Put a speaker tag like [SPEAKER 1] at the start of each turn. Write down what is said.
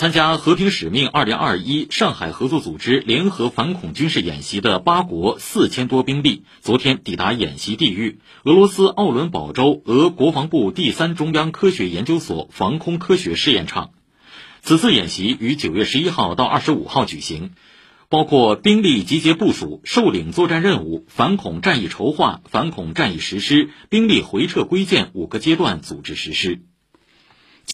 [SPEAKER 1] 参加“和平使命 2021” 上海合作组织联合反恐军事演习的八国四千多兵力，昨天抵达演习地域——俄罗斯奥伦堡州俄国防部第三中央科学研究所防空科学试验场。此次演习于九月十一号到二十五号举行，包括兵力集结部署、受领作战任务、反恐战役筹划、反恐战役实施、兵力回撤归建五个阶段组织实施。